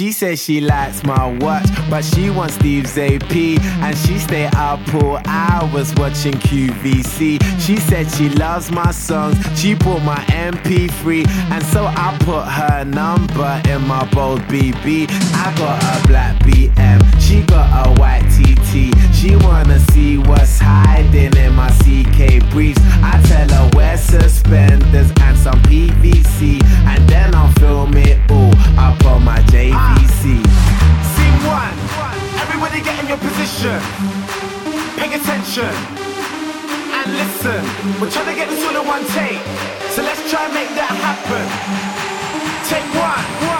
She says she likes my watch, but she wants Steve's AP. And she stay up all hours watching QVC. She said she loves my songs, she bought my MP3. And so I put her number in my bold BB. I got a black BM, she got a white TT. She wanna see what's hiding in my CK briefs. I tell her wear suspenders and some PVC. And then I'll film it all up on my JVC. Scene one, everybody get in your position. Pay attention and listen. We're trying to get this all in one take, so let's try and make that happen. Take one, one, one,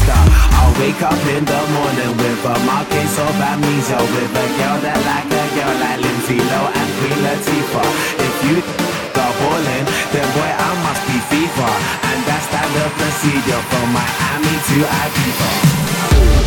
Easter. I'll wake up in the morning with a mild case of amnesia, with a girl that like a girl like Lindsay Lohan and Queen Latifah. If you go ballin', then boy I must be FIFA, and that's that the procedure from Miami to Ibiza.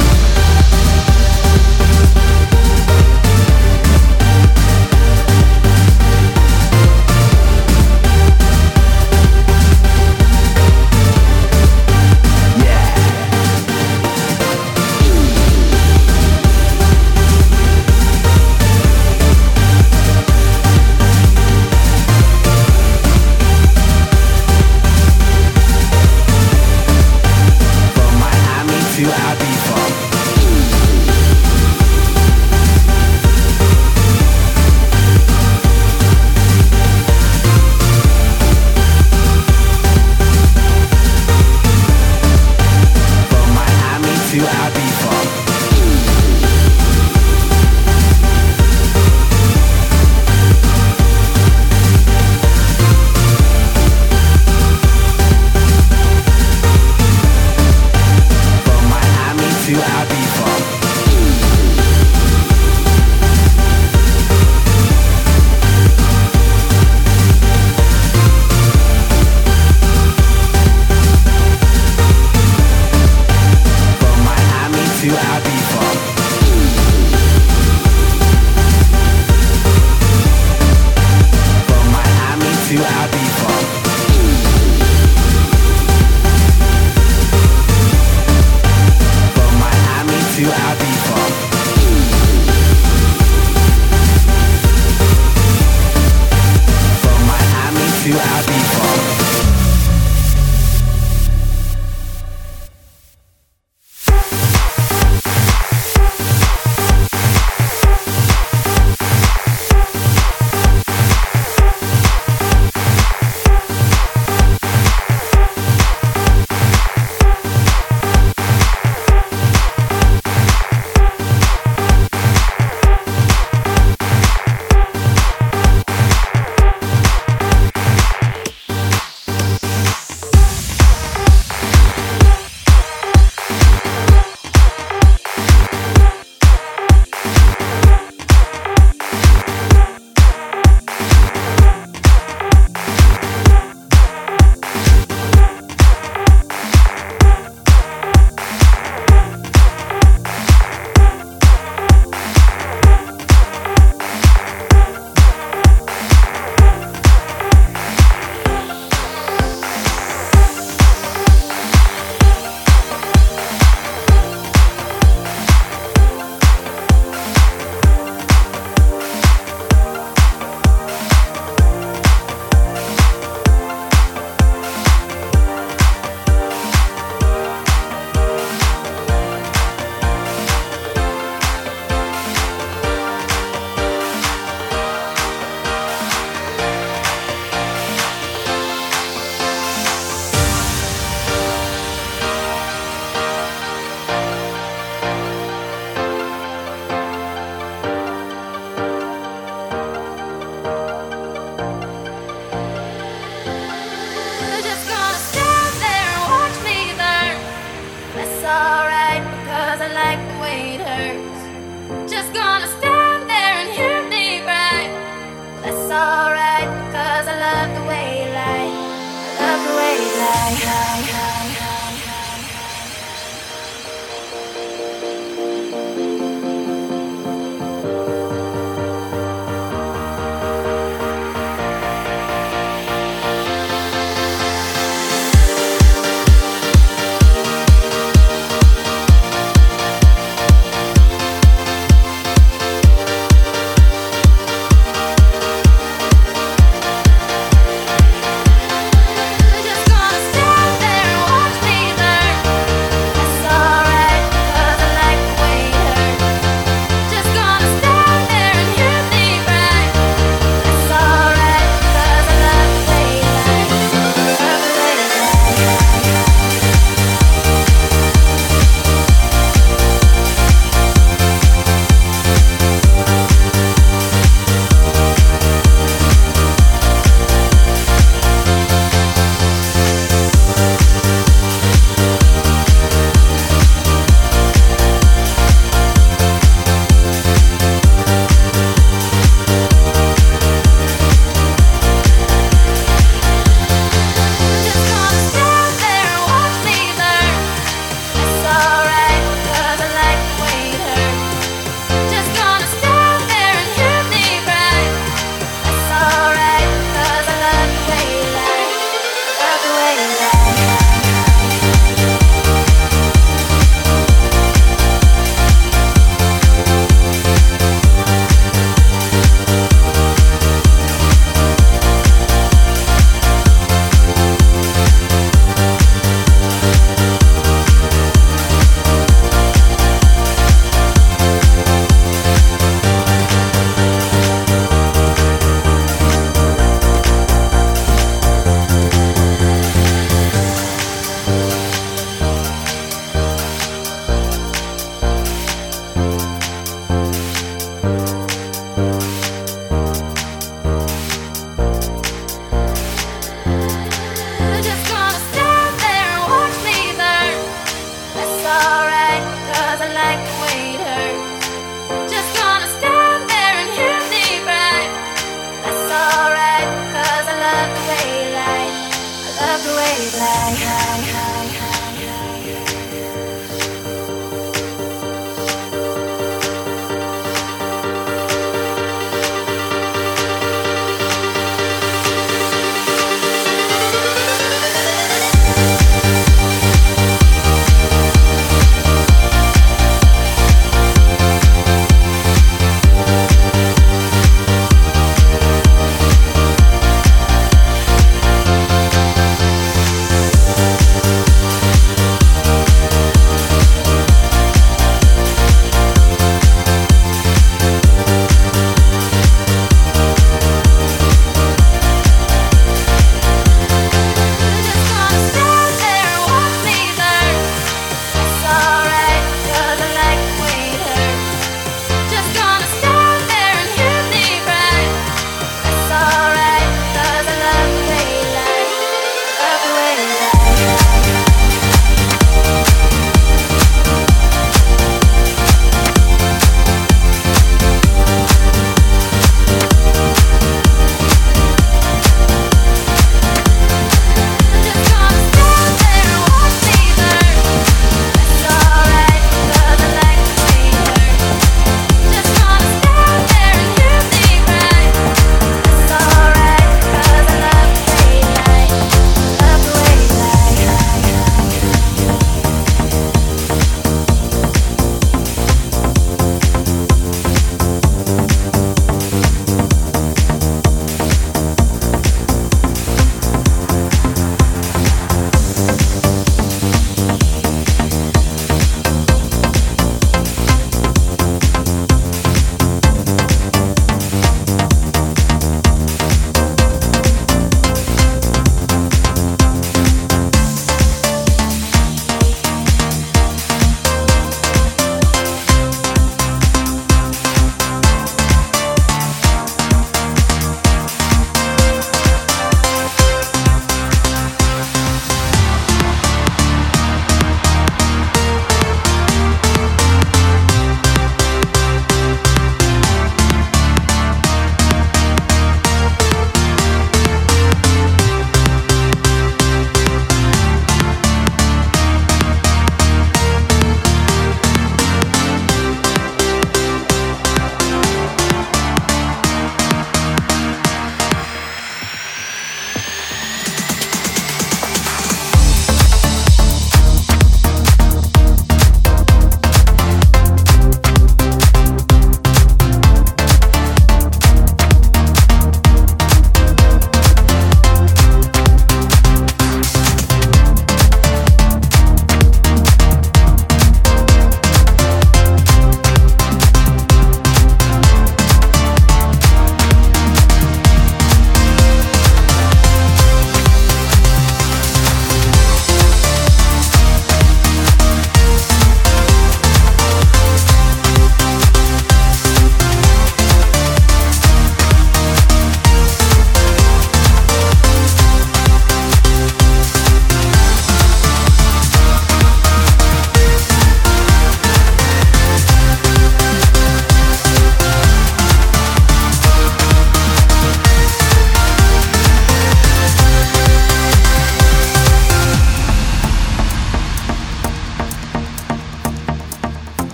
feel happy for.